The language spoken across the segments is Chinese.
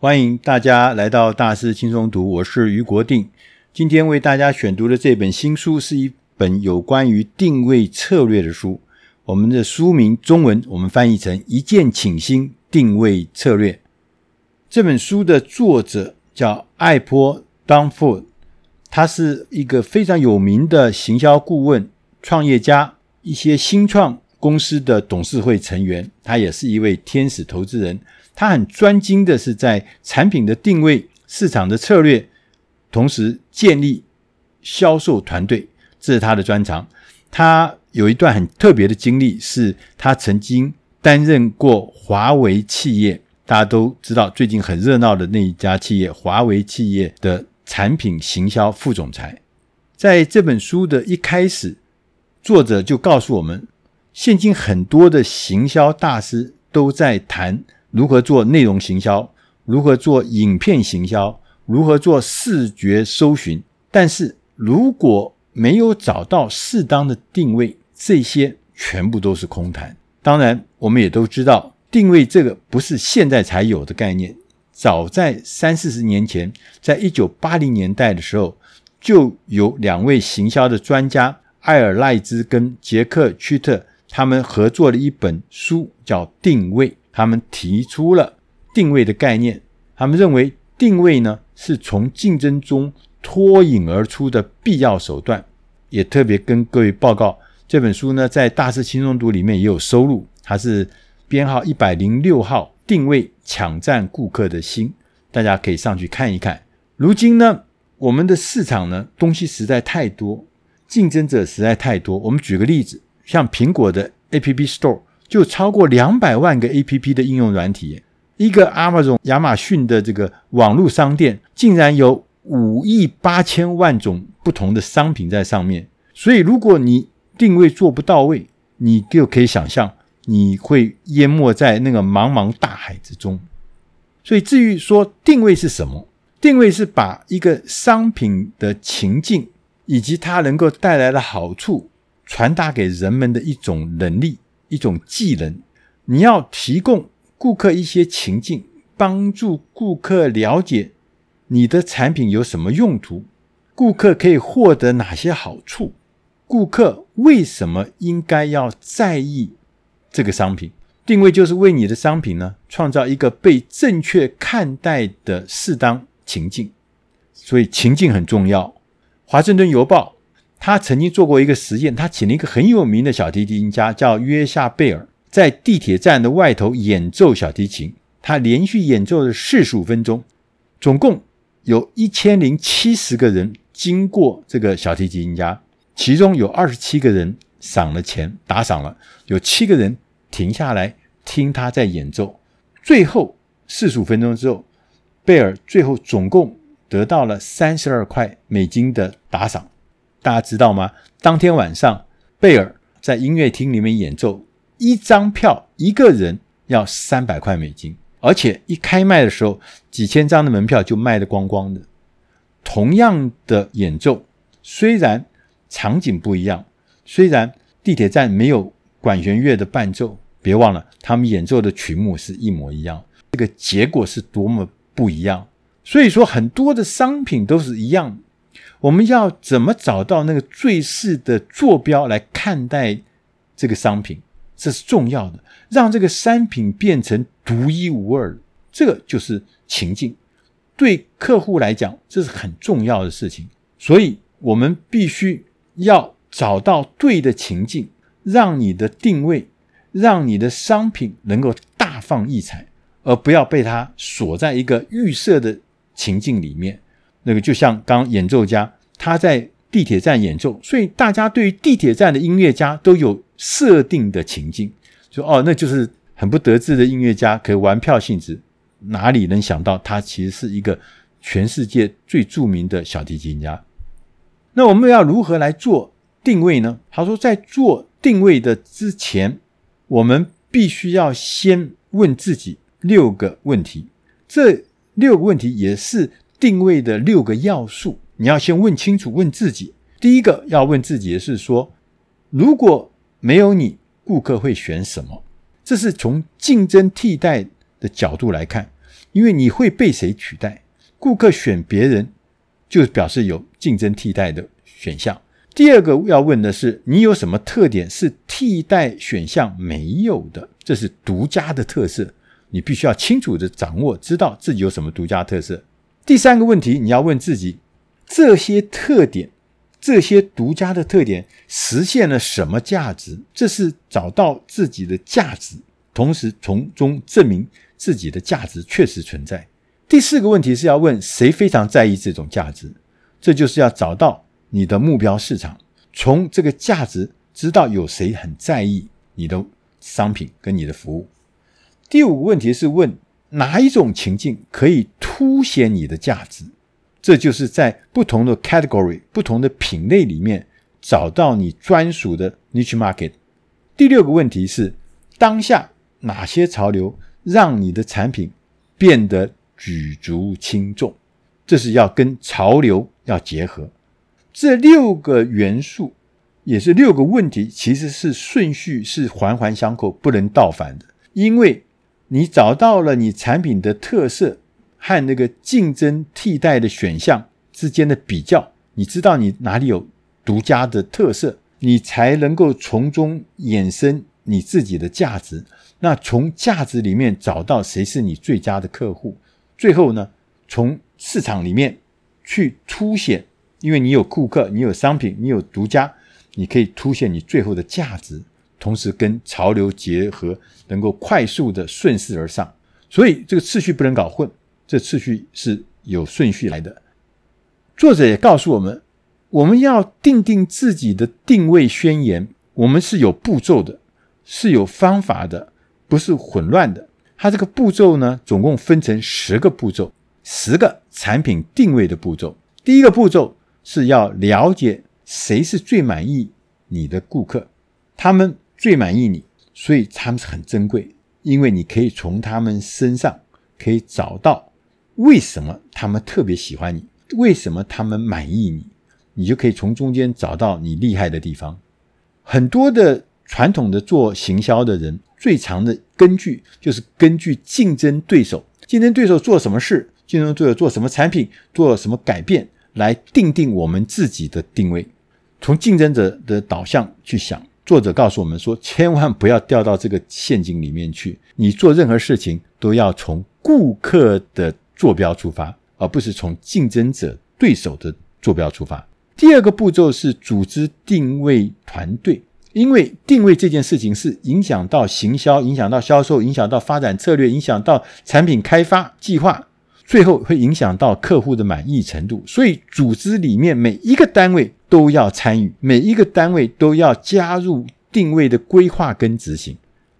欢迎大家来到大师轻松读，我是余国定。今天为大家选读的这本新书是一本有关于定位策略的书。我们的书名中文我们翻译成《一键倾心定位策略》。这本书的作者叫艾波·丹佛，他是一个非常有名的行销顾问、创业家，一些新创公司的董事会成员。他也是一位天使投资人。他很专精的是在产品的定位、市场的策略，同时建立销售团队，这是他的专长。他有一段很特别的经历，是他曾经担任过华为企业，大家都知道最近很热闹的那一家企业——华为企业的产品行销副总裁。在这本书的一开始，作者就告诉我们，现今很多的行销大师都在谈。如何做内容行销？如何做影片行销？如何做视觉搜寻？但是如果没有找到适当的定位，这些全部都是空谈。当然，我们也都知道，定位这个不是现在才有的概念，早在三四十年前，在一九八零年代的时候，就有两位行销的专家艾尔赖兹跟杰克屈特，他们合作了一本书，叫《定位》。他们提出了定位的概念，他们认为定位呢是从竞争中脱颖而出的必要手段，也特别跟各位报告，这本书呢在大师轻松读里面也有收录，它是编号一百零六号，定位抢占顾客的心，大家可以上去看一看。如今呢，我们的市场呢东西实在太多，竞争者实在太多。我们举个例子，像苹果的 App Store。就超过两百万个 APP 的应用软体，一个 Amazon 亚马逊的这个网络商店，竟然有五亿八千万种不同的商品在上面。所以，如果你定位做不到位，你就可以想象你会淹没在那个茫茫大海之中。所以，至于说定位是什么，定位是把一个商品的情境以及它能够带来的好处传达给人们的一种能力。一种技能，你要提供顾客一些情境，帮助顾客了解你的产品有什么用途，顾客可以获得哪些好处，顾客为什么应该要在意这个商品？定位就是为你的商品呢，创造一个被正确看待的适当情境，所以情境很重要。华盛顿邮报。他曾经做过一个实验，他请了一个很有名的小提琴家，叫约夏贝尔，在地铁站的外头演奏小提琴。他连续演奏了四十五分钟，总共有一千零七十个人经过这个小提琴家，其中有二十七个人赏了钱，打赏了，有七个人停下来听他在演奏。最后四十五分钟之后，贝尔最后总共得到了三十二块美金的打赏。大家知道吗？当天晚上，贝尔在音乐厅里面演奏，一张票一个人要三百块美金，而且一开卖的时候，几千张的门票就卖得光光的。同样的演奏，虽然场景不一样，虽然地铁站没有管弦乐的伴奏，别忘了他们演奏的曲目是一模一样，这个结果是多么不一样。所以说，很多的商品都是一样。我们要怎么找到那个最适的坐标来看待这个商品？这是重要的，让这个商品变成独一无二，这个就是情境。对客户来讲，这是很重要的事情。所以，我们必须要找到对的情境，让你的定位，让你的商品能够大放异彩，而不要被它锁在一个预设的情境里面。那个就像刚演奏家，他在地铁站演奏，所以大家对于地铁站的音乐家都有设定的情境，说哦，那就是很不得志的音乐家，可玩票性质，哪里能想到他其实是一个全世界最著名的小提琴家？那我们要如何来做定位呢？他说，在做定位的之前，我们必须要先问自己六个问题，这六个问题也是。定位的六个要素，你要先问清楚，问自己。第一个要问自己的是说，如果没有你，顾客会选什么？这是从竞争替代的角度来看。因为你会被谁取代？顾客选别人，就表示有竞争替代的选项。第二个要问的是，你有什么特点是替代选项没有的？这是独家的特色，你必须要清楚地掌握，知道自己有什么独家特色。第三个问题，你要问自己，这些特点。这些独家的特点实现了什么价值？这是找到自己的价值，同时从中证明自己的价值确实存在。第四个问题是要问谁非常在意这种价值？这就是要找到你的目标市场，从这个价值知道有谁很在意你的商品跟你的服务。第五个问题是问哪一种情境可以凸显你的价值？这就是在不同的 category、不同的品类里面找到你专属的 niche market。第六个问题是，当下哪些潮流让你的产品变得举足轻重？这是要跟潮流要结合。这六个元素也是六个问题，其实是顺序是环环相扣，不能倒反的。因为你找到了你产品的特色。和那个竞争替代的选项之间的比较，你知道你哪里有独家的特色，你才能够从中衍生你自己的价值。那从价值里面找到谁是你最佳的客户，最后呢，从市场里面去凸显，因为你有顾客，你有商品，你有独家，你可以凸显你最后的价值，同时跟潮流结合，能够快速的顺势而上。所以这个次序不能搞混。这次序是有顺序来的。作者也告诉我们，我们要定定自己的定位宣言，我们是有步骤的，是有方法的，不是混乱的。它这个步骤呢，总共分成十个步骤，十个产品定位的步骤。第一个步骤是要了解谁是最满意你的顾客，他们最满意你，所以他们是很珍贵，因为你可以从他们身上可以找到。为什么他们特别喜欢你？为什么他们满意你？你就可以从中间找到你厉害的地方。很多的传统的做行销的人，最常的根据就是根据竞争对手，竞争对手做什么事，竞争对手做什么产品，做什么改变，来定定我们自己的定位。从竞争者的导向去想，作者告诉我们说，千万不要掉到这个陷阱里面去。你做任何事情都要从顾客的。坐标出发，而不是从竞争者对手的坐标出发。第二个步骤是组织定位团队，因为定位这件事情是影响到行销、影响到销售、影响到发展策略、影响到产品开发计划，最后会影响到客户的满意程度。所以，组织里面每一个单位都要参与，每一个单位都要加入定位的规划跟执行。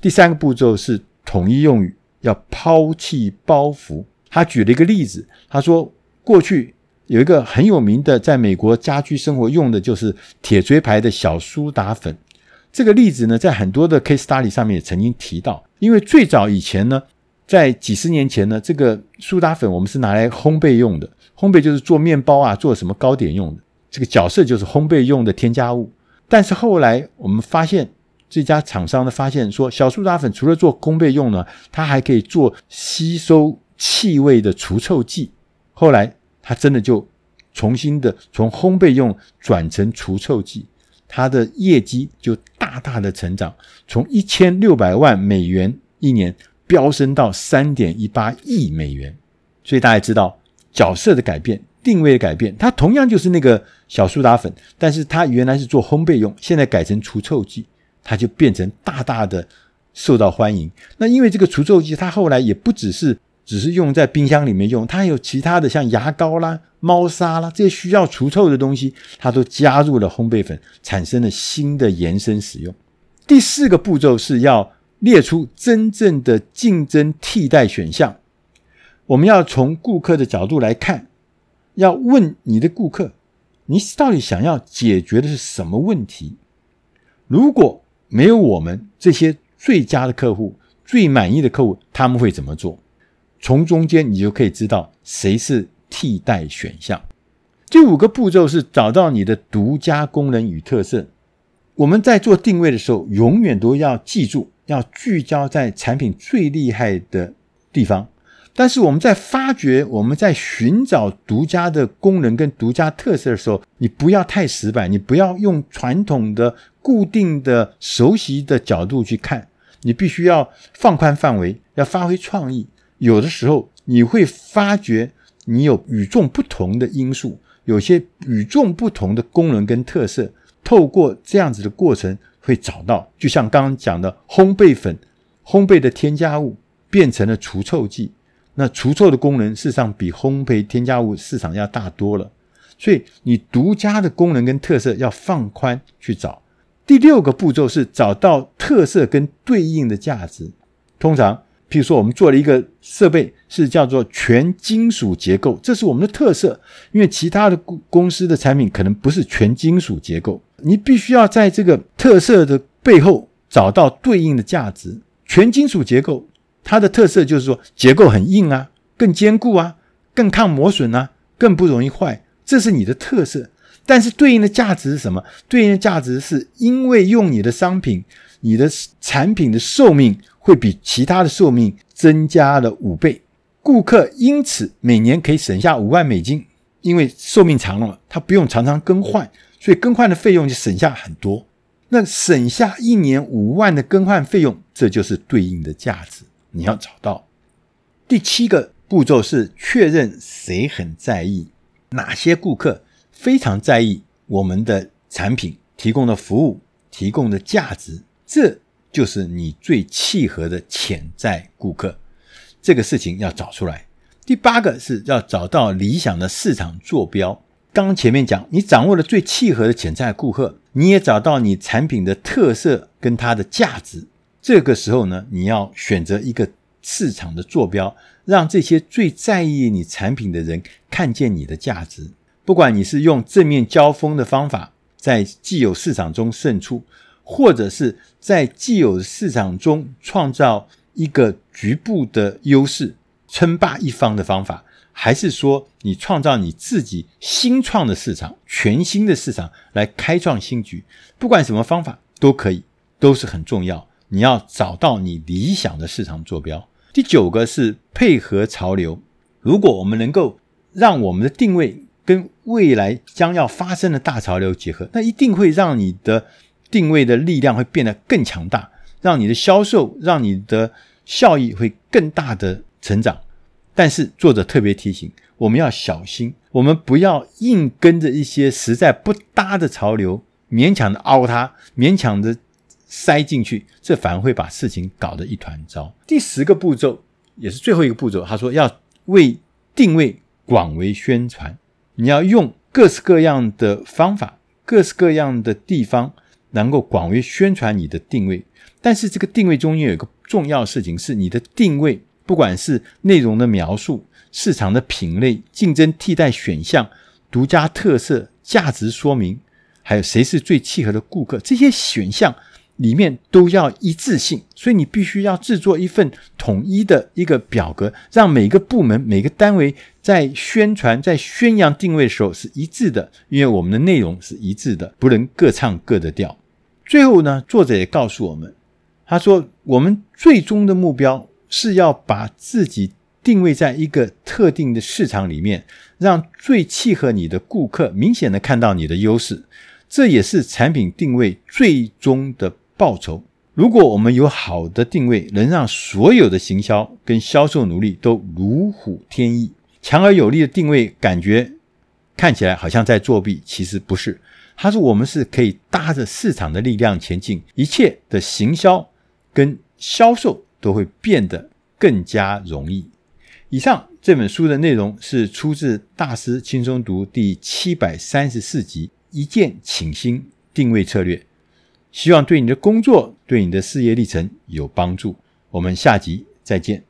第三个步骤是统一用语，要抛弃包袱。他举了一个例子，他说过去有一个很有名的，在美国家居生活用的就是铁锥牌的小苏打粉。这个例子呢，在很多的 case study 上面也曾经提到。因为最早以前呢，在几十年前呢，这个苏打粉我们是拿来烘焙用的，烘焙就是做面包啊，做什么糕点用的。这个角色就是烘焙用的添加物。但是后来我们发现，这家厂商呢发现说，小苏打粉除了做烘焙用呢，它还可以做吸收。气味的除臭剂，后来它真的就重新的从烘焙用转成除臭剂，它的业绩就大大的成长，从一千六百万美元一年飙升到三点一八亿美元。所以大家知道角色的改变、定位的改变，它同样就是那个小苏打粉，但是它原来是做烘焙用，现在改成除臭剂，它就变成大大的受到欢迎。那因为这个除臭剂，它后来也不只是。只是用在冰箱里面用，它还有其他的像牙膏啦、猫砂啦这些需要除臭的东西，它都加入了烘焙粉，产生了新的延伸使用。第四个步骤是要列出真正的竞争替代选项。我们要从顾客的角度来看，要问你的顾客，你到底想要解决的是什么问题？如果没有我们这些最佳的客户、最满意的客户，他们会怎么做？从中间，你就可以知道谁是替代选项。第五个步骤是找到你的独家功能与特色。我们在做定位的时候，永远都要记住，要聚焦在产品最厉害的地方，但是我们在发掘、我们在寻找独家的功能跟独家特色的时候，你不要太死板，你不要用传统的、固定的、熟悉的角度去看，你必须要放宽范围，要发挥创意。有的时候你会发觉你有与众不同的因素，有些与众不同的功能跟特色，透过这样子的过程会找到。就像刚刚讲的烘焙粉，烘焙的添加物变成了除臭剂。那除臭的功能事实上比烘焙添加物市场要大多了，所以你独家的功能跟特色要放宽去找。第六个步骤是找到特色跟对应的价值。通常，譬如说我们做了一个设备是叫做全金属结构，这是我们的特色，因为其他的公司的产品可能不是全金属结构，你必须要在这个特色的背后找到对应的价值。全金属结构。它的特色就是说结构很硬啊，更坚固啊，更抗磨损啊，更不容易坏，这是你的特色。但是对应的价值是什么？对应的价值是因为用你的商品，你的产品的寿命会比其他的寿命增加了五倍，顾客因此每年可以省下五万美金，因为寿命长了嘛，他不用常常更换，所以更换的费用就省下很多。那省下一年五万的更换费用，这就是对应的价值。你要找到第七个步骤是确认谁很在意，哪些顾客非常在意我们的产品提供的服务、提供的价值，这就是你最契合的潜在顾客。这个事情要找出来。第八个是要找到理想的市场坐标。刚前面讲，你掌握了最契合的潜在顾客，你也找到你产品的特色跟它的价值。这个时候呢，你要选择一个市场的坐标，让这些最在意你产品的人看见你的价值。不管你是用正面交锋的方法，在既有市场中胜出，或者是在既有市场中创造一个局部的优势，称霸一方的方法，还是说你创造你自己新创的市场、全新的市场来开创新局，不管什么方法都可以，都是很重要。你要找到你理想的市场坐标。第九个是配合潮流。如果我们能够让我们的定位跟未来将要发生的大潮流结合，那一定会让你的定位的力量会变得更强大，让你的销售、让你的效益会更大的成长。但是作者特别提醒，我们要小心，我们不要硬跟着一些实在不搭的潮流，勉强的凹它，勉强的。塞进去，这反而会把事情搞得一团糟。第十个步骤也是最后一个步骤，他说要为定位广为宣传，你要用各式各样的方法，各式各样的地方，能够广为宣传你的定位。但是这个定位中间有一个重要事情，是你的定位，不管是内容的描述、市场的品类、竞争替代选项、独家特色、价值说明，还有谁是最契合的顾客，这些选项。里面都要一致性，所以你必须要制作一份统一的一个表格，让每个部门、每个单位在宣传、在宣扬定位的时候是一致的，因为我们的内容是一致的，不能各唱各的调。最后呢，作者也告诉我们，他说我们最终的目标是要把自己定位在一个特定的市场里面，让最契合你的顾客明显的看到你的优势，这也是产品定位最终的。报酬。如果我们有好的定位，能让所有的行销跟销售努力都如虎添翼。强而有力的定位，感觉看起来好像在作弊，其实不是。他说我们是可以搭着市场的力量前进，一切的行销跟销售都会变得更加容易。以上这本书的内容是出自《大师轻松读》第七百三十四集《一键倾心定位策略》。希望对你的工作、对你的事业历程有帮助。我们下集再见。